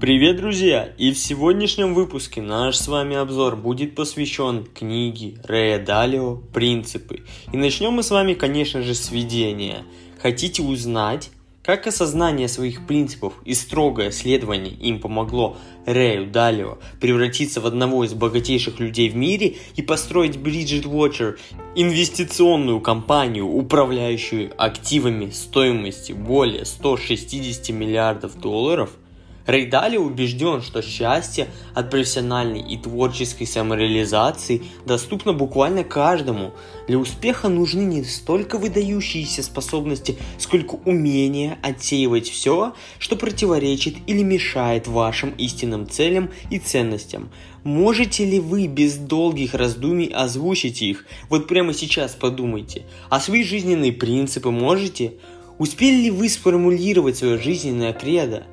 Привет, друзья! И в сегодняшнем выпуске наш с вами обзор будет посвящен книге Рэя Далио «Принципы». И начнем мы с вами, конечно же, с введения. Хотите узнать, как осознание своих принципов и строгое следование им помогло Рэю Далио превратиться в одного из богатейших людей в мире и построить Bridget Watcher, инвестиционную компанию, управляющую активами стоимостью более 160 миллиардов долларов – Рейдали убежден, что счастье от профессиональной и творческой самореализации доступно буквально каждому. Для успеха нужны не столько выдающиеся способности, сколько умение отсеивать все, что противоречит или мешает вашим истинным целям и ценностям. Можете ли вы без долгих раздумий озвучить их? Вот прямо сейчас подумайте. А свои жизненные принципы можете? Успели ли вы сформулировать свое жизненное кредо?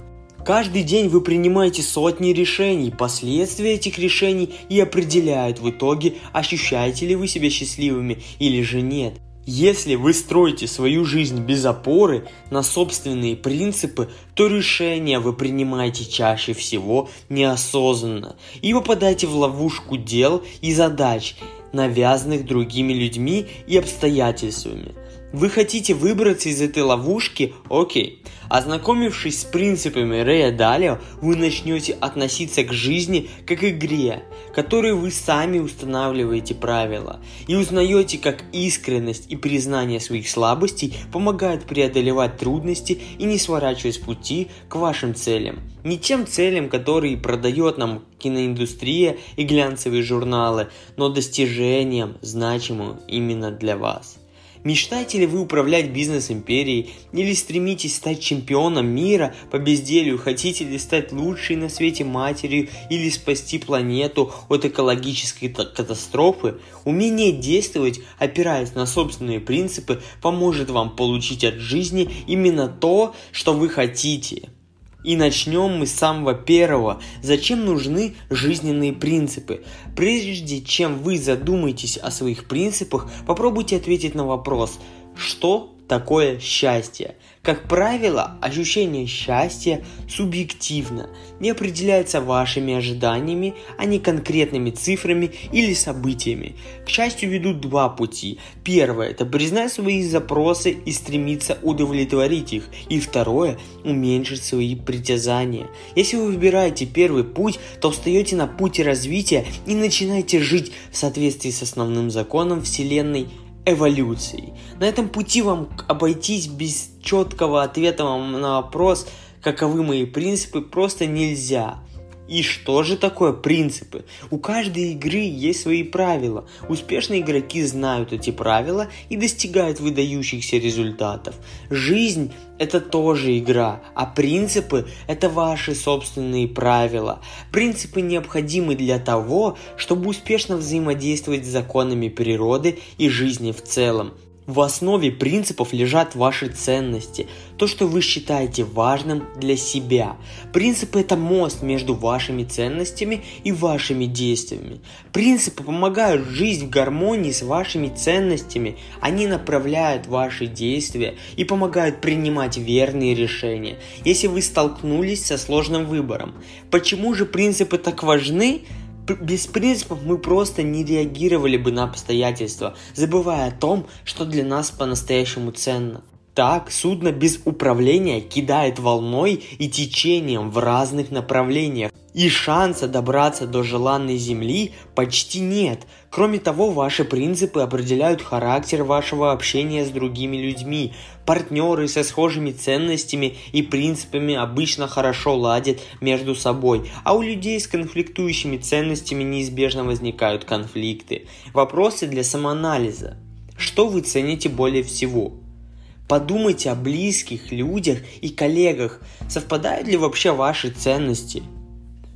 Каждый день вы принимаете сотни решений, последствия этих решений и определяют в итоге, ощущаете ли вы себя счастливыми или же нет. Если вы строите свою жизнь без опоры на собственные принципы, то решения вы принимаете чаще всего неосознанно и попадаете в ловушку дел и задач, навязанных другими людьми и обстоятельствами. Вы хотите выбраться из этой ловушки? Окей. Ознакомившись с принципами Рэя Далио, вы начнете относиться к жизни как игре, которой вы сами устанавливаете правила, и узнаете, как искренность и признание своих слабостей помогают преодолевать трудности и не сворачивать пути к вашим целям. Не тем целям, которые продает нам киноиндустрия и глянцевые журналы, но достижениям, значимым именно для вас. Мечтаете ли вы управлять бизнес-империей или стремитесь стать чемпионом мира по безделью? Хотите ли стать лучшей на свете матерью или спасти планету от экологической катастрофы? Умение действовать, опираясь на собственные принципы, поможет вам получить от жизни именно то, что вы хотите. И начнем мы с самого первого. Зачем нужны жизненные принципы? Прежде чем вы задумаетесь о своих принципах, попробуйте ответить на вопрос, что такое счастье. Как правило, ощущение счастья субъективно и определяется вашими ожиданиями, а не конкретными цифрами или событиями. К счастью ведут два пути. Первое – это признать свои запросы и стремиться удовлетворить их. И второе – уменьшить свои притязания. Если вы выбираете первый путь, то встаете на пути развития и начинаете жить в соответствии с основным законом Вселенной – эволюцией. На этом пути вам обойтись без четкого ответа на вопрос, каковы мои принципы, просто нельзя. И что же такое принципы? У каждой игры есть свои правила. Успешные игроки знают эти правила и достигают выдающихся результатов. Жизнь – это тоже игра, а принципы – это ваши собственные правила. Принципы необходимы для того, чтобы успешно взаимодействовать с законами природы и жизни в целом – в основе принципов лежат ваши ценности, то, что вы считаете важным для себя. Принципы – это мост между вашими ценностями и вашими действиями. Принципы помогают жить в гармонии с вашими ценностями. Они направляют ваши действия и помогают принимать верные решения, если вы столкнулись со сложным выбором. Почему же принципы так важны? Без принципов мы просто не реагировали бы на обстоятельства, забывая о том, что для нас по-настоящему ценно. Так, судно без управления кидает волной и течением в разных направлениях, и шанса добраться до желанной земли почти нет. Кроме того, ваши принципы определяют характер вашего общения с другими людьми. Партнеры со схожими ценностями и принципами обычно хорошо ладят между собой, а у людей с конфликтующими ценностями неизбежно возникают конфликты. Вопросы для самоанализа. Что вы цените более всего? Подумайте о близких людях и коллегах. Совпадают ли вообще ваши ценности?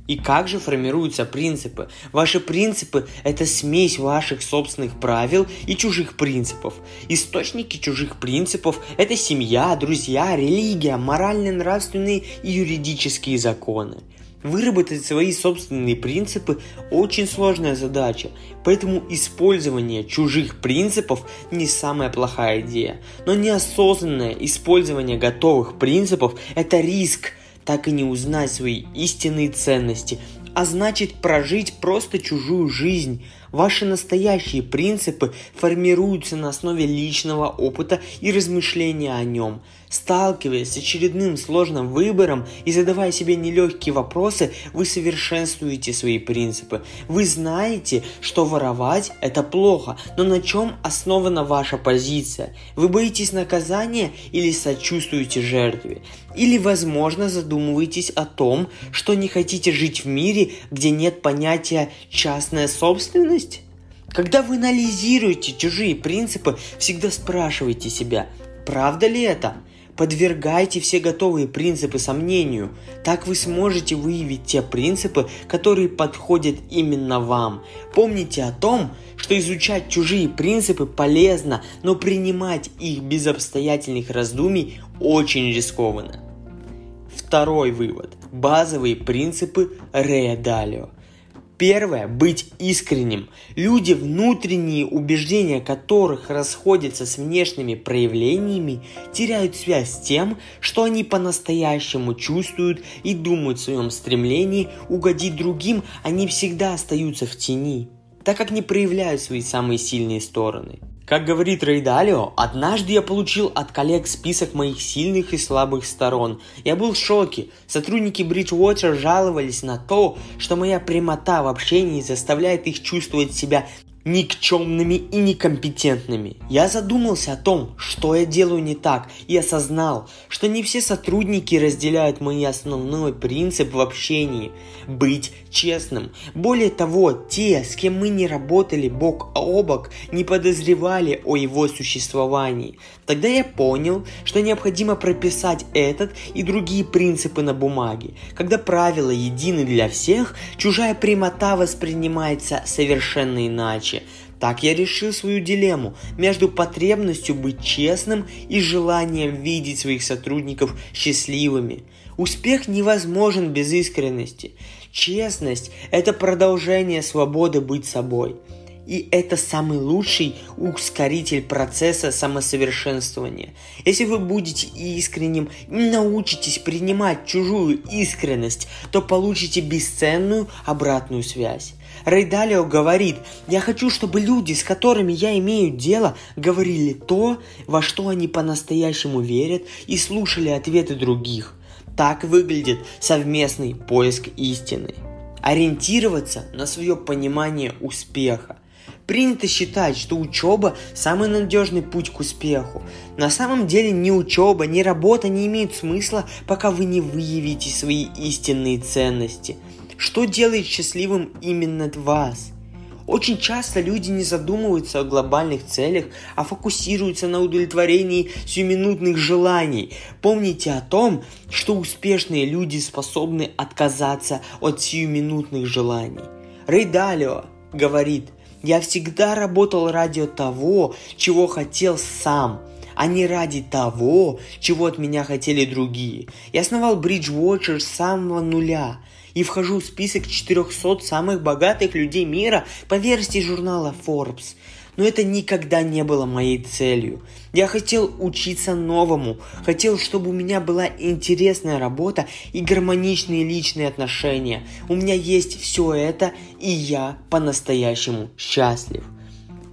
И как же формируются принципы? Ваши принципы – это смесь ваших собственных правил и чужих принципов. Источники чужих принципов – это семья, друзья, религия, моральные, нравственные и юридические законы. Выработать свои собственные принципы – очень сложная задача, поэтому использование чужих принципов не самая плохая идея. Но неосознанное использование готовых принципов – это риск, так и не узнать свои истинные ценности, а значит прожить просто чужую жизнь. Ваши настоящие принципы формируются на основе личного опыта и размышления о нем – Сталкиваясь с очередным сложным выбором и задавая себе нелегкие вопросы, вы совершенствуете свои принципы. Вы знаете, что воровать – это плохо, но на чем основана ваша позиция? Вы боитесь наказания или сочувствуете жертве? Или, возможно, задумываетесь о том, что не хотите жить в мире, где нет понятия «частная собственность»? Когда вы анализируете чужие принципы, всегда спрашивайте себя, правда ли это? Подвергайте все готовые принципы сомнению. Так вы сможете выявить те принципы, которые подходят именно вам. Помните о том, что изучать чужие принципы полезно, но принимать их без обстоятельных раздумий очень рискованно. Второй вывод. Базовые принципы Рея Первое – быть искренним. Люди, внутренние убеждения которых расходятся с внешними проявлениями, теряют связь с тем, что они по-настоящему чувствуют и думают в своем стремлении угодить другим, они всегда остаются в тени, так как не проявляют свои самые сильные стороны – как говорит Рейдалио, однажды я получил от коллег список моих сильных и слабых сторон. Я был в шоке. Сотрудники Bridgewater жаловались на то, что моя прямота в общении заставляет их чувствовать себя никчемными и некомпетентными. Я задумался о том, что я делаю не так, и осознал, что не все сотрудники разделяют мой основной принцип в общении – быть честным. Более того, те, с кем мы не работали бок о бок, не подозревали о его существовании. Тогда я понял, что необходимо прописать этот и другие принципы на бумаге. Когда правила едины для всех, чужая прямота воспринимается совершенно иначе. Так я решил свою дилемму между потребностью быть честным и желанием видеть своих сотрудников счастливыми. Успех невозможен без искренности. Честность – это продолжение свободы быть собой – и это самый лучший ускоритель процесса самосовершенствования. Если вы будете искренним и научитесь принимать чужую искренность, то получите бесценную обратную связь. Рейдалио говорит, я хочу, чтобы люди, с которыми я имею дело, говорили то, во что они по-настоящему верят и слушали ответы других. Так выглядит совместный поиск истины. Ориентироваться на свое понимание успеха. Принято считать, что учеба – самый надежный путь к успеху. На самом деле ни учеба, ни работа не имеют смысла, пока вы не выявите свои истинные ценности. Что делает счастливым именно вас? Очень часто люди не задумываются о глобальных целях, а фокусируются на удовлетворении сиюминутных желаний. Помните о том, что успешные люди способны отказаться от сиюминутных желаний. Рей Далио говорит – я всегда работал ради того, чего хотел сам, а не ради того, чего от меня хотели другие. Я основал Bridgewater с самого нуля и вхожу в список 400 самых богатых людей мира по версии журнала Forbes – но это никогда не было моей целью. Я хотел учиться новому, хотел, чтобы у меня была интересная работа и гармоничные личные отношения. У меня есть все это, и я по-настоящему счастлив.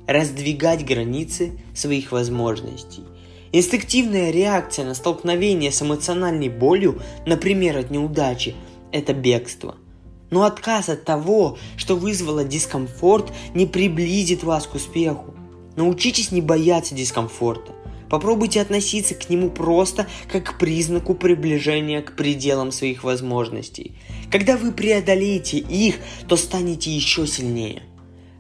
Раздвигать границы своих возможностей. Инстинктивная реакция на столкновение с эмоциональной болью, например, от неудачи, это бегство – но отказ от того, что вызвало дискомфорт, не приблизит вас к успеху. Научитесь не бояться дискомфорта. Попробуйте относиться к нему просто как к признаку приближения к пределам своих возможностей. Когда вы преодолеете их, то станете еще сильнее.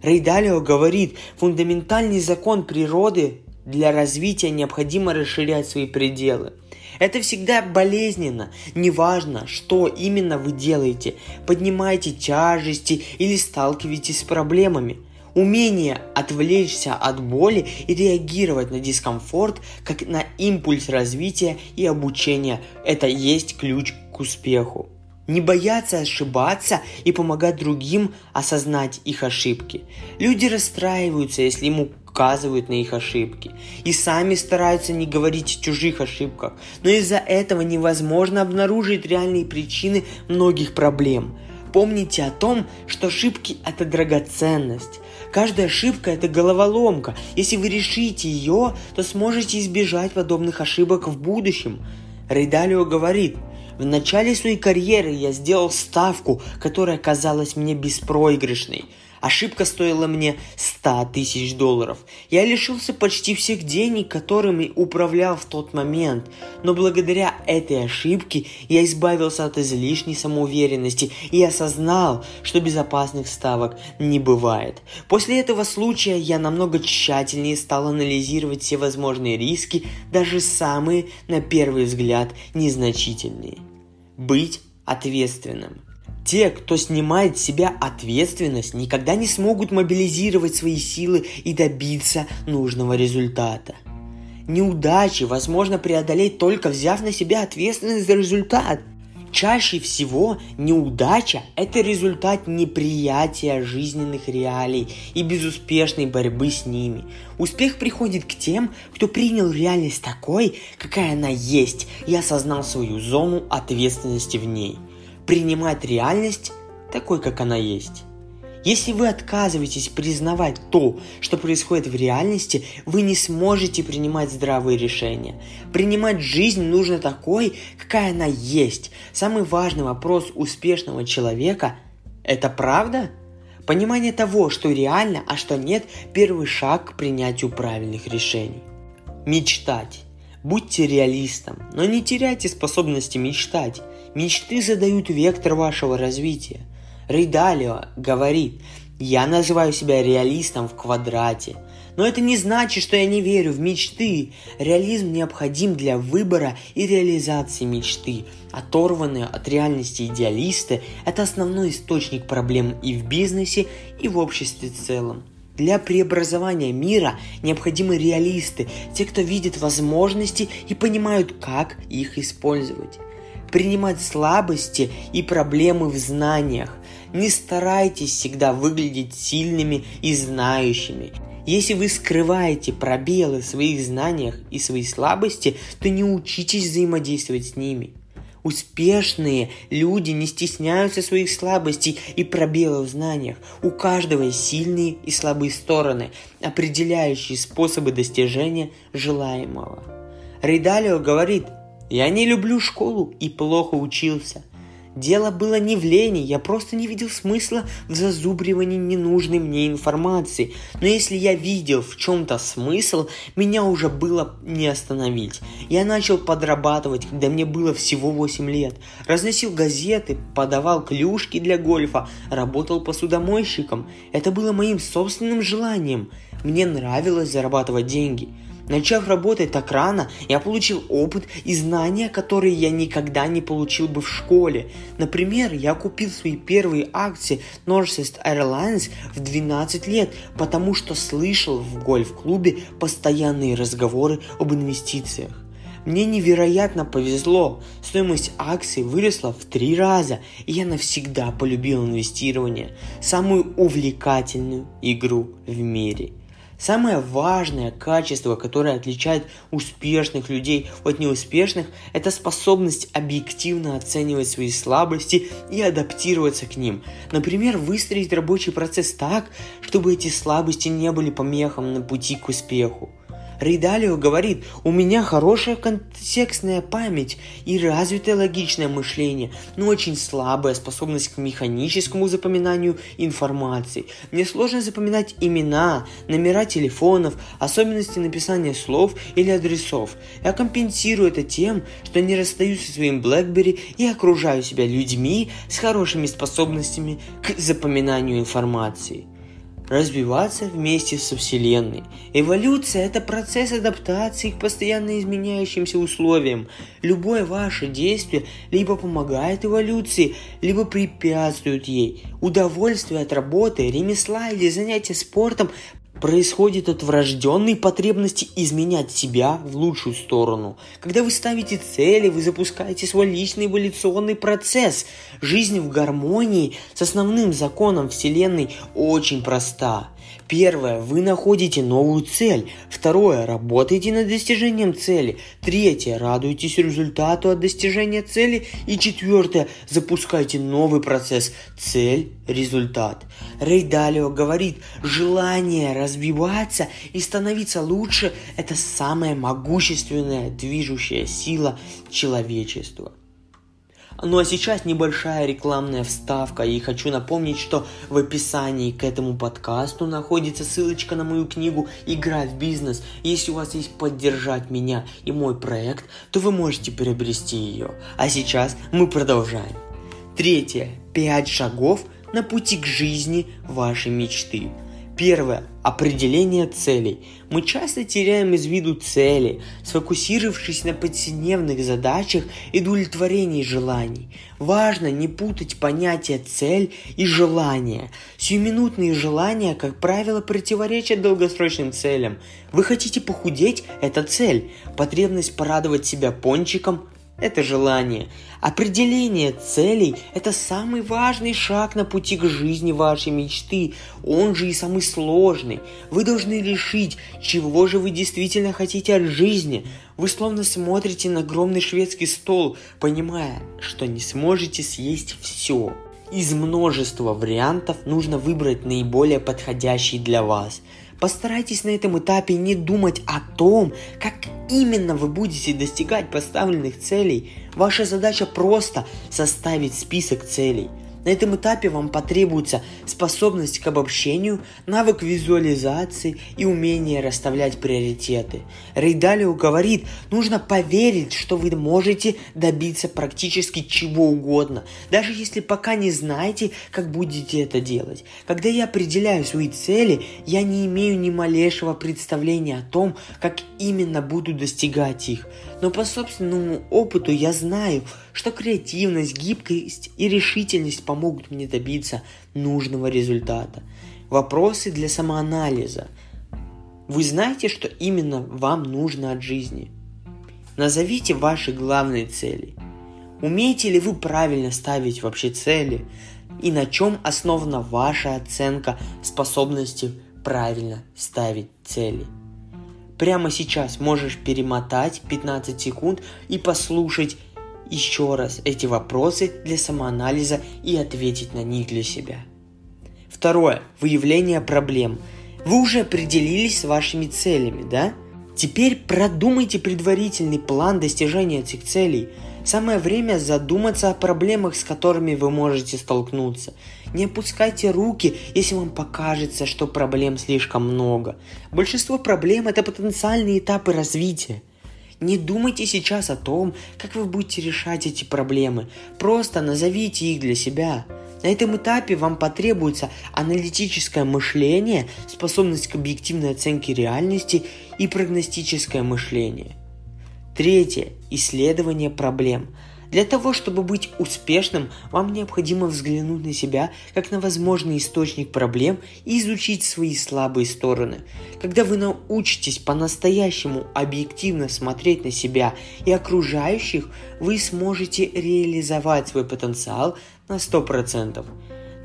Рейдалио говорит, фундаментальный закон природы для развития необходимо расширять свои пределы – это всегда болезненно. Неважно, что именно вы делаете. Поднимаете тяжести или сталкиваетесь с проблемами. Умение отвлечься от боли и реагировать на дискомфорт как на импульс развития и обучения – это есть ключ к успеху. Не бояться ошибаться и помогать другим осознать их ошибки. Люди расстраиваются, если ему указывают на их ошибки. И сами стараются не говорить о чужих ошибках. Но из-за этого невозможно обнаружить реальные причины многих проблем. Помните о том, что ошибки – это драгоценность. Каждая ошибка – это головоломка. Если вы решите ее, то сможете избежать подобных ошибок в будущем. Рейдалио говорит, в начале своей карьеры я сделал ставку, которая казалась мне беспроигрышной – Ошибка стоила мне 100 тысяч долларов. Я лишился почти всех денег, которыми управлял в тот момент. Но благодаря этой ошибке я избавился от излишней самоуверенности и осознал, что безопасных ставок не бывает. После этого случая я намного тщательнее стал анализировать все возможные риски, даже самые, на первый взгляд, незначительные. Быть ответственным. Те, кто снимает с себя ответственность, никогда не смогут мобилизировать свои силы и добиться нужного результата. Неудачи возможно преодолеть только взяв на себя ответственность за результат. Чаще всего неудача – это результат неприятия жизненных реалий и безуспешной борьбы с ними. Успех приходит к тем, кто принял реальность такой, какая она есть, и осознал свою зону ответственности в ней – принимать реальность такой, как она есть. Если вы отказываетесь признавать то, что происходит в реальности, вы не сможете принимать здравые решения. Принимать жизнь нужно такой, какая она есть. Самый важный вопрос успешного человека – это правда? Понимание того, что реально, а что нет – первый шаг к принятию правильных решений. Мечтать. Будьте реалистом, но не теряйте способности мечтать. Мечты задают вектор вашего развития. Рейдалио говорит, я называю себя реалистом в квадрате. Но это не значит, что я не верю в мечты. Реализм необходим для выбора и реализации мечты. Оторванные от реальности идеалисты – это основной источник проблем и в бизнесе, и в обществе в целом. Для преобразования мира необходимы реалисты, те, кто видит возможности и понимают, как их использовать принимать слабости и проблемы в знаниях. Не старайтесь всегда выглядеть сильными и знающими. Если вы скрываете пробелы в своих знаниях и свои слабости, то не учитесь взаимодействовать с ними. Успешные люди не стесняются своих слабостей и пробелов в знаниях. У каждого есть сильные и слабые стороны, определяющие способы достижения желаемого. Рейдалио говорит, я не люблю школу и плохо учился. Дело было не в лени, я просто не видел смысла в зазубривании ненужной мне информации. Но если я видел в чем-то смысл, меня уже было не остановить. Я начал подрабатывать, когда мне было всего 8 лет. Разносил газеты, подавал клюшки для гольфа, работал посудомойщиком. Это было моим собственным желанием. Мне нравилось зарабатывать деньги. Начав работать так рано, я получил опыт и знания, которые я никогда не получил бы в школе. Например, я купил свои первые акции Northwest Airlines в 12 лет, потому что слышал в гольф-клубе постоянные разговоры об инвестициях. Мне невероятно повезло. Стоимость акций выросла в три раза, и я навсегда полюбил инвестирование. Самую увлекательную игру в мире – Самое важное качество, которое отличает успешных людей от неуспешных, это способность объективно оценивать свои слабости и адаптироваться к ним. Например, выстроить рабочий процесс так, чтобы эти слабости не были помехом на пути к успеху. Рейдалио говорит, у меня хорошая контекстная память и развитое логичное мышление, но очень слабая способность к механическому запоминанию информации. Мне сложно запоминать имена, номера телефонов, особенности написания слов или адресов. Я компенсирую это тем, что не расстаюсь со своим BlackBerry и окружаю себя людьми с хорошими способностями к запоминанию информации развиваться вместе со Вселенной. Эволюция – это процесс адаптации к постоянно изменяющимся условиям. Любое ваше действие либо помогает эволюции, либо препятствует ей. Удовольствие от работы, ремесла или занятия спортом происходит от врожденной потребности изменять себя в лучшую сторону. Когда вы ставите цели, вы запускаете свой личный эволюционный процесс. Жизнь в гармонии с основным законом Вселенной очень проста. Первое. Вы находите новую цель. Второе. Работаете над достижением цели. Третье. Радуйтесь результату от достижения цели. И четвертое. Запускайте новый процесс. Цель, результат. Рей Далио говорит, желание развиваться и становиться лучше – это самая могущественная движущая сила человечества. Ну а сейчас небольшая рекламная вставка, и хочу напомнить, что в описании к этому подкасту находится ссылочка на мою книгу «Игра в бизнес». Если у вас есть поддержать меня и мой проект, то вы можете приобрести ее. А сейчас мы продолжаем. Третье. Пять шагов на пути к жизни вашей мечты. Первое. Определение целей. Мы часто теряем из виду цели, сфокусировавшись на повседневных задачах и удовлетворении желаний. Важно не путать понятие «цель» и «желание». Сиюминутные желания, как правило, противоречат долгосрочным целям. Вы хотите похудеть – это цель. Потребность порадовать себя пончиком это желание. Определение целей – это самый важный шаг на пути к жизни вашей мечты. Он же и самый сложный. Вы должны решить, чего же вы действительно хотите от жизни. Вы словно смотрите на огромный шведский стол, понимая, что не сможете съесть все. Из множества вариантов нужно выбрать наиболее подходящий для вас – Постарайтесь на этом этапе не думать о том, как именно вы будете достигать поставленных целей. Ваша задача просто составить список целей – на этом этапе вам потребуется способность к обобщению, навык визуализации и умение расставлять приоритеты. Рейдалио говорит, нужно поверить, что вы можете добиться практически чего угодно, даже если пока не знаете, как будете это делать. Когда я определяю свои цели, я не имею ни малейшего представления о том, как именно буду достигать их. Но по собственному опыту я знаю, что креативность, гибкость и решительность помогут мне добиться нужного результата. Вопросы для самоанализа. Вы знаете, что именно вам нужно от жизни? Назовите ваши главные цели. Умеете ли вы правильно ставить вообще цели? И на чем основана ваша оценка способности правильно ставить цели? Прямо сейчас можешь перемотать 15 секунд и послушать еще раз эти вопросы для самоанализа и ответить на них для себя. Второе. Выявление проблем. Вы уже определились с вашими целями, да? Теперь продумайте предварительный план достижения этих целей. Самое время задуматься о проблемах, с которыми вы можете столкнуться. Не опускайте руки, если вам покажется, что проблем слишком много. Большинство проблем – это потенциальные этапы развития. Не думайте сейчас о том, как вы будете решать эти проблемы. Просто назовите их для себя. На этом этапе вам потребуется аналитическое мышление, способность к объективной оценке реальности и прогностическое мышление. Третье. Исследование проблем – для того, чтобы быть успешным, вам необходимо взглянуть на себя как на возможный источник проблем и изучить свои слабые стороны. Когда вы научитесь по-настоящему объективно смотреть на себя и окружающих, вы сможете реализовать свой потенциал на 100%.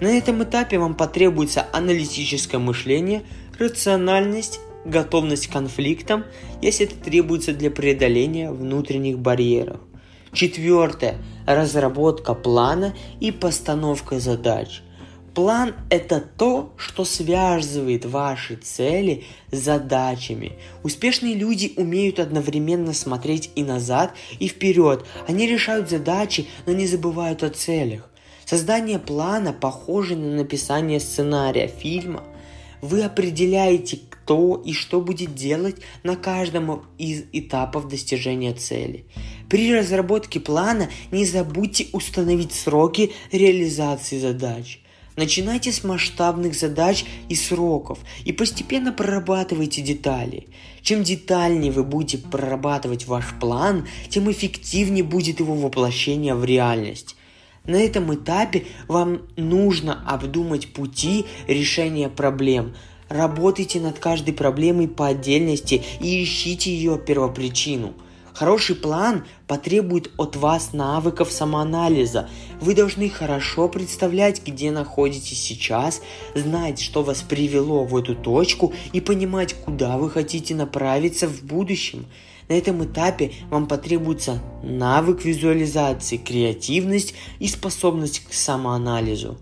На этом этапе вам потребуется аналитическое мышление, рациональность, готовность к конфликтам, если это требуется для преодоления внутренних барьеров. Четвертое. Разработка плана и постановка задач. План – это то, что связывает ваши цели с задачами. Успешные люди умеют одновременно смотреть и назад, и вперед. Они решают задачи, но не забывают о целях. Создание плана похоже на написание сценария фильма. Вы определяете, кто и что будет делать на каждом из этапов достижения цели. При разработке плана не забудьте установить сроки реализации задач. Начинайте с масштабных задач и сроков и постепенно прорабатывайте детали. Чем детальнее вы будете прорабатывать ваш план, тем эффективнее будет его воплощение в реальность. На этом этапе вам нужно обдумать пути решения проблем. Работайте над каждой проблемой по отдельности и ищите ее первопричину – Хороший план потребует от вас навыков самоанализа. Вы должны хорошо представлять, где находитесь сейчас, знать, что вас привело в эту точку и понимать, куда вы хотите направиться в будущем. На этом этапе вам потребуется навык визуализации, креативность и способность к самоанализу.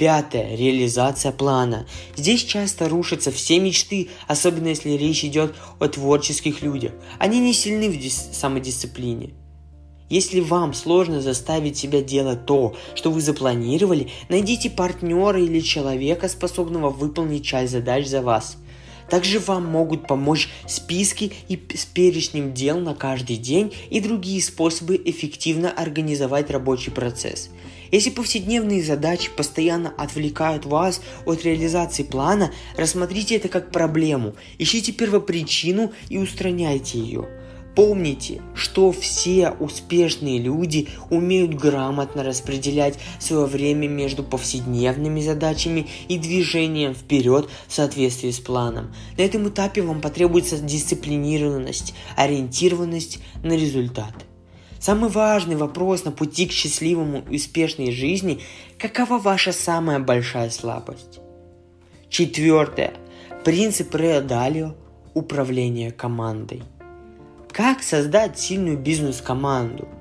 Пятое. Реализация плана. Здесь часто рушатся все мечты, особенно если речь идет о творческих людях. Они не сильны в дис- самодисциплине. Если вам сложно заставить себя делать то, что вы запланировали, найдите партнера или человека, способного выполнить часть задач за вас. Также вам могут помочь списки и с перечнем дел на каждый день и другие способы эффективно организовать рабочий процесс. Если повседневные задачи постоянно отвлекают вас от реализации плана, рассмотрите это как проблему, ищите первопричину и устраняйте ее. Помните, что все успешные люди умеют грамотно распределять свое время между повседневными задачами и движением вперед в соответствии с планом. На этом этапе вам потребуется дисциплинированность, ориентированность на результат. Самый важный вопрос на пути к счастливому и успешной жизни – какова ваша самая большая слабость? Четвертое. Принцип Рео Далио – управление командой. Как создать сильную бизнес-команду –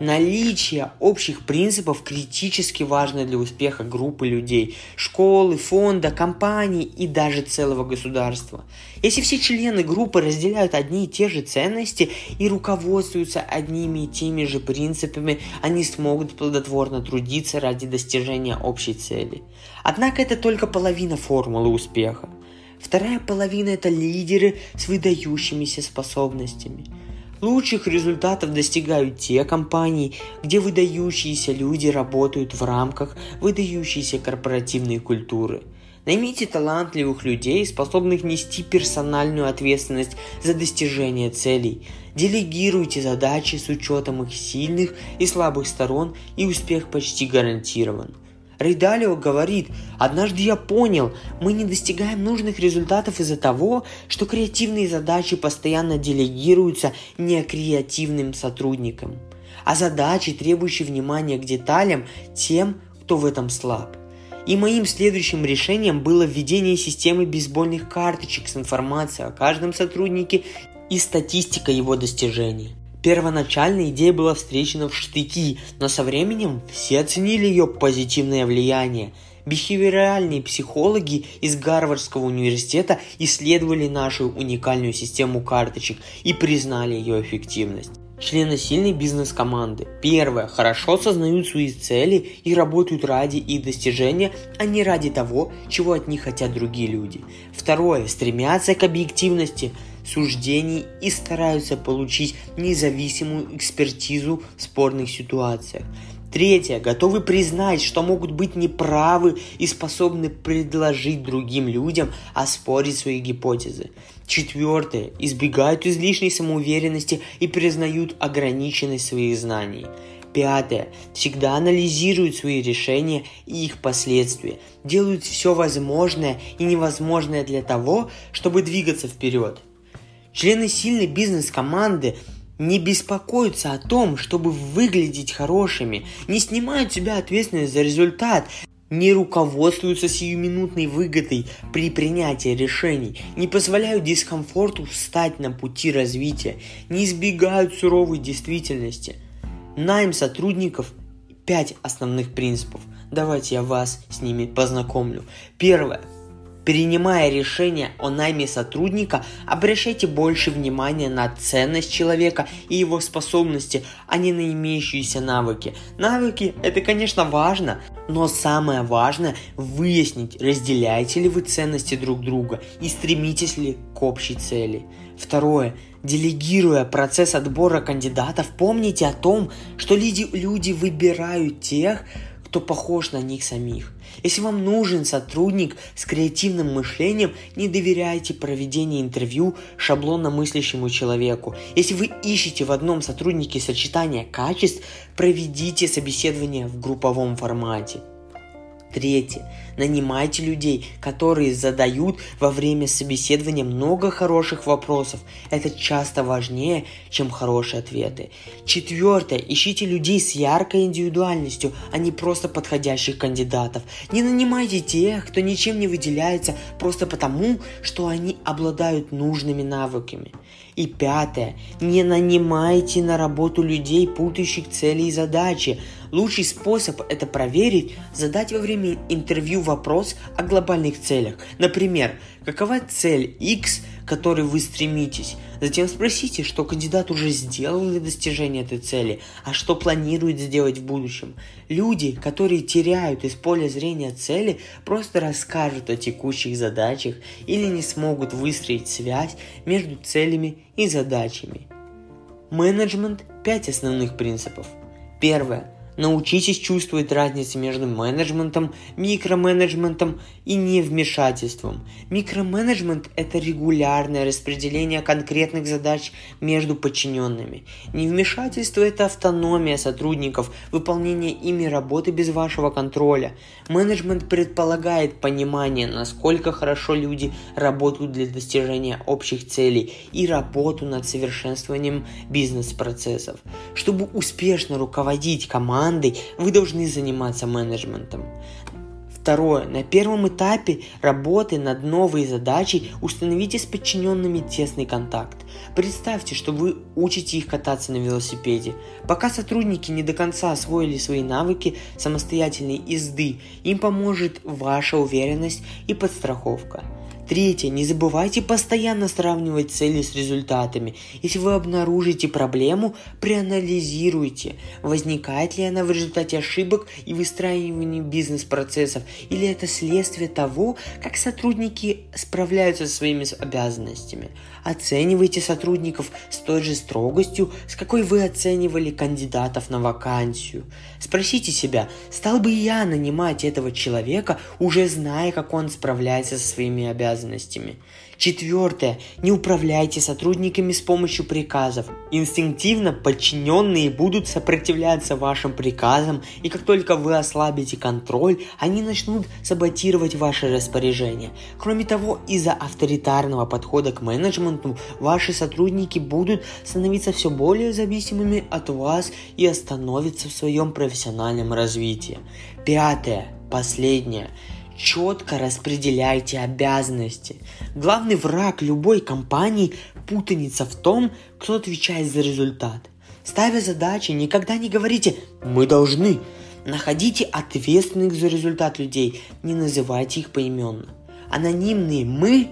Наличие общих принципов критически важно для успеха группы людей, школы, фонда, компаний и даже целого государства. Если все члены группы разделяют одни и те же ценности и руководствуются одними и теми же принципами, они смогут плодотворно трудиться ради достижения общей цели. Однако это только половина формулы успеха. Вторая половина – это лидеры с выдающимися способностями – Лучших результатов достигают те компании, где выдающиеся люди работают в рамках выдающейся корпоративной культуры. Наймите талантливых людей, способных нести персональную ответственность за достижение целей. Делегируйте задачи с учетом их сильных и слабых сторон, и успех почти гарантирован. Рейдалио говорит, однажды я понял, мы не достигаем нужных результатов из-за того, что креативные задачи постоянно делегируются некреативным сотрудникам, а задачи, требующие внимания к деталям, тем, кто в этом слаб. И моим следующим решением было введение системы бейсбольных карточек с информацией о каждом сотруднике и статистика его достижений. Первоначально идея была встречена в штыки, но со временем все оценили ее позитивное влияние. Бихевиоральные психологи из Гарвардского университета исследовали нашу уникальную систему карточек и признали ее эффективность. Члены сильной бизнес-команды. Первое. Хорошо осознают свои цели и работают ради их достижения, а не ради того, чего от них хотят другие люди. Второе. Стремятся к объективности суждений и стараются получить независимую экспертизу в спорных ситуациях. Третье. Готовы признать, что могут быть неправы и способны предложить другим людям оспорить свои гипотезы. Четвертое. Избегают излишней самоуверенности и признают ограниченность своих знаний. Пятое. Всегда анализируют свои решения и их последствия. Делают все возможное и невозможное для того, чтобы двигаться вперед. Члены сильной бизнес-команды не беспокоятся о том, чтобы выглядеть хорошими, не снимают себя ответственность за результат, не руководствуются сиюминутной выгодой при принятии решений, не позволяют дискомфорту встать на пути развития, не избегают суровой действительности. Найм сотрудников – пять основных принципов. Давайте я вас с ними познакомлю. Первое. Принимая решение о найме сотрудника, обращайте больше внимания на ценность человека и его способности, а не на имеющиеся навыки. Навыки – это, конечно, важно, но самое важное – выяснить, разделяете ли вы ценности друг друга и стремитесь ли к общей цели. Второе. Делегируя процесс отбора кандидатов, помните о том, что люди, выбирают тех, кто похож на них самих. Если вам нужен сотрудник с креативным мышлением, не доверяйте проведение интервью шаблонно мыслящему человеку. Если вы ищете в одном сотруднике сочетание качеств, проведите собеседование в групповом формате. Третье. Нанимайте людей, которые задают во время собеседования много хороших вопросов. Это часто важнее, чем хорошие ответы. Четвертое. Ищите людей с яркой индивидуальностью, а не просто подходящих кандидатов. Не нанимайте тех, кто ничем не выделяется просто потому, что они обладают нужными навыками. И пятое. Не нанимайте на работу людей, путающих цели и задачи. Лучший способ это проверить – задать во время интервью вопрос о глобальных целях. Например, какова цель X, к которой вы стремитесь? Затем спросите, что кандидат уже сделал для достижения этой цели, а что планирует сделать в будущем. Люди, которые теряют из поля зрения цели, просто расскажут о текущих задачах или не смогут выстроить связь между целями и задачами. Менеджмент – пять основных принципов. Первое Научитесь чувствовать разницу между менеджментом, микроменеджментом и невмешательством. Микроменеджмент – это регулярное распределение конкретных задач между подчиненными. Невмешательство – это автономия сотрудников, выполнение ими работы без вашего контроля. Менеджмент предполагает понимание, насколько хорошо люди работают для достижения общих целей и работу над совершенствованием бизнес-процессов. Чтобы успешно руководить командой, командой, вы должны заниматься менеджментом. Второе. На первом этапе работы над новой задачей установите с подчиненными тесный контакт. Представьте, что вы учите их кататься на велосипеде. Пока сотрудники не до конца освоили свои навыки самостоятельной езды, им поможет ваша уверенность и подстраховка. Третье. Не забывайте постоянно сравнивать цели с результатами. Если вы обнаружите проблему, проанализируйте, возникает ли она в результате ошибок и выстраивания бизнес-процессов, или это следствие того, как сотрудники справляются со своими обязанностями. Оценивайте сотрудников с той же строгостью, с какой вы оценивали кандидатов на вакансию. Спросите себя, стал бы я нанимать этого человека, уже зная, как он справляется со своими обязанностями. Четвертое. Не управляйте сотрудниками с помощью приказов. Инстинктивно подчиненные будут сопротивляться вашим приказам, и как только вы ослабите контроль, они начнут саботировать ваши распоряжения. Кроме того, из-за авторитарного подхода к менеджменту, ваши сотрудники будут становиться все более зависимыми от вас и остановятся в своем профессиональном развитии. Пятое. Последнее четко распределяйте обязанности. Главный враг любой компании – путаница в том, кто отвечает за результат. Ставя задачи, никогда не говорите «мы должны». Находите ответственных за результат людей, не называйте их поименно. Анонимные «мы»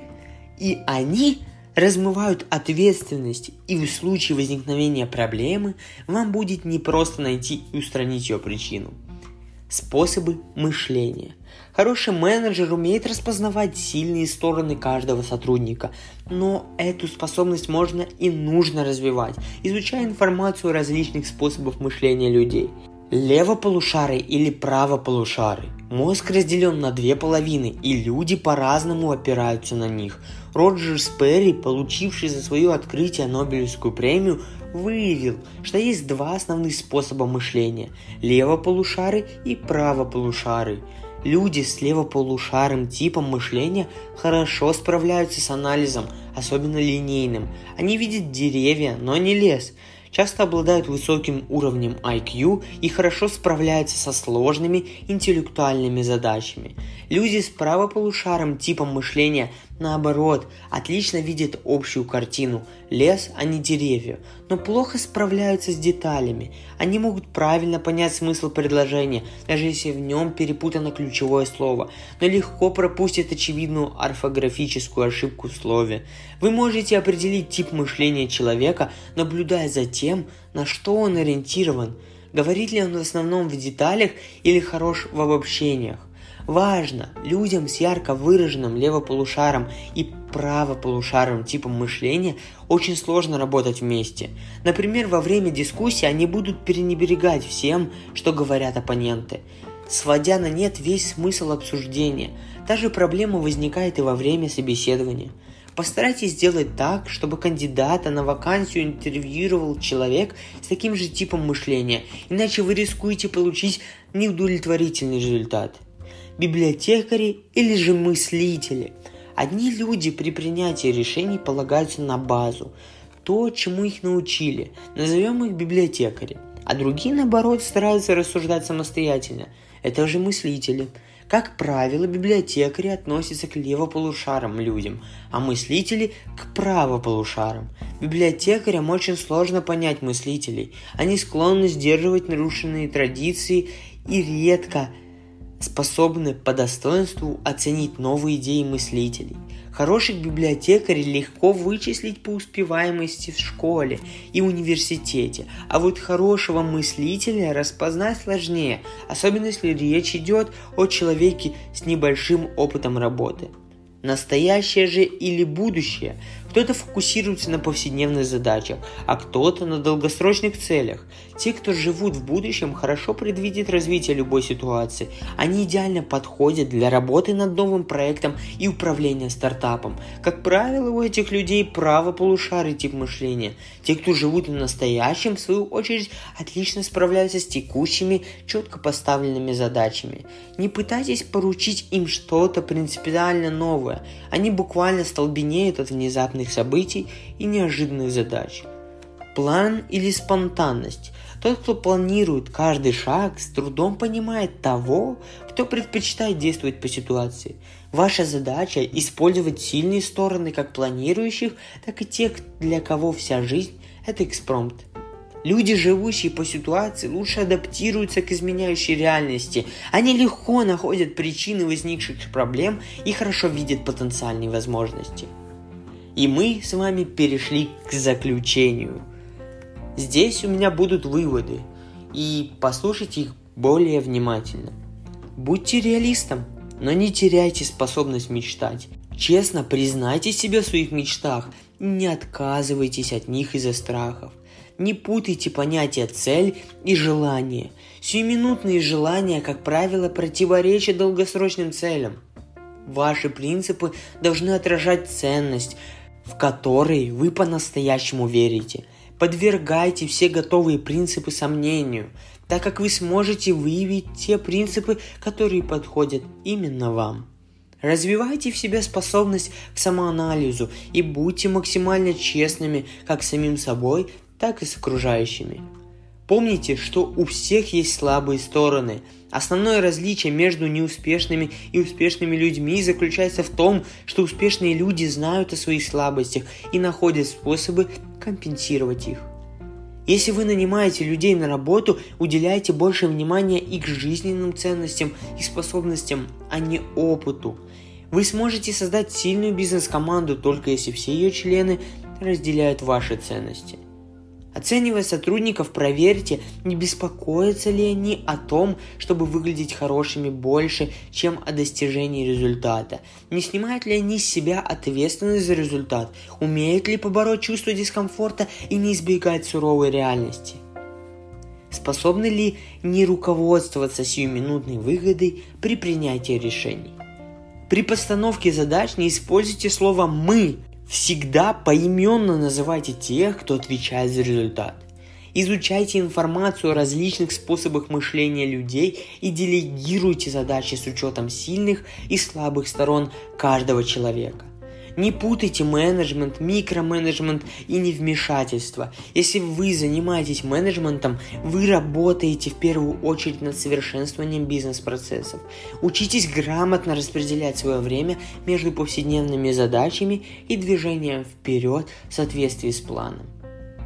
и «они» размывают ответственность, и в случае возникновения проблемы вам будет непросто найти и устранить ее причину. Способы мышления. Хороший менеджер умеет распознавать сильные стороны каждого сотрудника, но эту способность можно и нужно развивать, изучая информацию о различных способах мышления людей. Левополушарий или правополушарий. Мозг разделен на две половины, и люди по-разному опираются на них. Роджер Сперри, получивший за свое открытие Нобелевскую премию, выявил, что есть два основных способа мышления – левополушарий и правополушарий. Люди с левополушарым типом мышления хорошо справляются с анализом, особенно линейным. Они видят деревья, но не лес – часто обладают высоким уровнем IQ и хорошо справляются со сложными интеллектуальными задачами. Люди с правополушарным типом мышления наоборот, отлично видят общую картину – лес, а не деревья, но плохо справляются с деталями. Они могут правильно понять смысл предложения, даже если в нем перепутано ключевое слово, но легко пропустят очевидную орфографическую ошибку в слове. Вы можете определить тип мышления человека, наблюдая за тем, на что он ориентирован. Говорит ли он в основном в деталях или хорош в обобщениях? Важно, людям с ярко выраженным левополушаром и правополушарным типом мышления очень сложно работать вместе. Например, во время дискуссии они будут пренебрегать всем, что говорят оппоненты, сводя на нет весь смысл обсуждения. Та же проблема возникает и во время собеседования. Постарайтесь сделать так, чтобы кандидата на вакансию интервьюировал человек с таким же типом мышления, иначе вы рискуете получить неудовлетворительный результат – библиотекари или же мыслители. Одни люди при принятии решений полагаются на базу, то, чему их научили, назовем их библиотекари, а другие, наоборот, стараются рассуждать самостоятельно. Это же мыслители – как правило, библиотекари относятся к левополушарым людям, а мыслители – к правополушарам. Библиотекарям очень сложно понять мыслителей. Они склонны сдерживать нарушенные традиции и редко способны по достоинству оценить новые идеи мыслителей – Хороших библиотекарей легко вычислить по успеваемости в школе и университете, а вот хорошего мыслителя распознать сложнее, особенно если речь идет о человеке с небольшим опытом работы. Настоящее же или будущее кто-то фокусируется на повседневных задачах, а кто-то на долгосрочных целях. Те, кто живут в будущем, хорошо предвидят развитие любой ситуации. Они идеально подходят для работы над новым проектом и управления стартапом. Как правило, у этих людей право полушарий тип мышления. Те, кто живут в настоящем, в свою очередь, отлично справляются с текущими, четко поставленными задачами. Не пытайтесь поручить им что-то принципиально новое. Они буквально столбенеют от внезапной внезапных событий и неожиданных задач. План или спонтанность. Тот, кто планирует каждый шаг, с трудом понимает того, кто предпочитает действовать по ситуации. Ваша задача – использовать сильные стороны как планирующих, так и тех, для кого вся жизнь – это экспромт. Люди, живущие по ситуации, лучше адаптируются к изменяющей реальности. Они легко находят причины возникших проблем и хорошо видят потенциальные возможности – и мы с вами перешли к заключению. Здесь у меня будут выводы, и послушайте их более внимательно. Будьте реалистом, но не теряйте способность мечтать. Честно признайте себе в своих мечтах, не отказывайтесь от них из-за страхов. Не путайте понятия цель и желание. Сиюминутные желания, как правило, противоречат долгосрочным целям. Ваши принципы должны отражать ценность, в который вы по-настоящему верите. Подвергайте все готовые принципы сомнению, так как вы сможете выявить те принципы, которые подходят именно вам. Развивайте в себе способность к самоанализу и будьте максимально честными как с самим собой, так и с окружающими. Помните, что у всех есть слабые стороны. Основное различие между неуспешными и успешными людьми заключается в том, что успешные люди знают о своих слабостях и находят способы компенсировать их. Если вы нанимаете людей на работу, уделяйте больше внимания их жизненным ценностям и способностям, а не опыту. Вы сможете создать сильную бизнес-команду только если все ее члены разделяют ваши ценности – Оценивая сотрудников, проверьте, не беспокоятся ли они о том, чтобы выглядеть хорошими больше, чем о достижении результата. Не снимают ли они с себя ответственность за результат, умеют ли побороть чувство дискомфорта и не избегать суровой реальности. Способны ли не руководствоваться сиюминутной выгодой при принятии решений. При постановке задач не используйте слово «мы», Всегда поименно называйте тех, кто отвечает за результат. Изучайте информацию о различных способах мышления людей и делегируйте задачи с учетом сильных и слабых сторон каждого человека. Не путайте менеджмент, микроменеджмент и невмешательство. Если вы занимаетесь менеджментом, вы работаете в первую очередь над совершенствованием бизнес-процессов. Учитесь грамотно распределять свое время между повседневными задачами и движением вперед в соответствии с планом.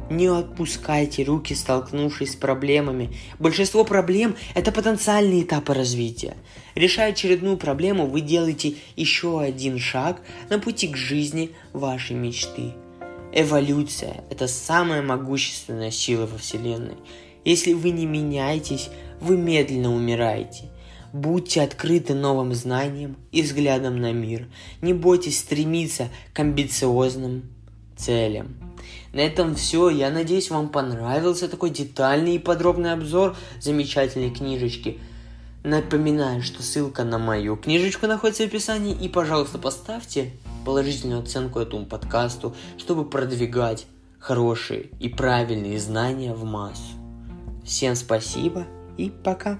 Не отпускайте руки, столкнувшись с проблемами. Большинство проблем – это потенциальные этапы развития. Решая очередную проблему, вы делаете еще один шаг на пути к жизни вашей мечты. Эволюция – это самая могущественная сила во Вселенной. Если вы не меняетесь, вы медленно умираете. Будьте открыты новым знаниям и взглядам на мир. Не бойтесь стремиться к амбициозным целям. На этом все. Я надеюсь, вам понравился такой детальный и подробный обзор замечательной книжечки. Напоминаю, что ссылка на мою книжечку находится в описании. И, пожалуйста, поставьте положительную оценку этому подкасту, чтобы продвигать хорошие и правильные знания в массу. Всем спасибо и пока.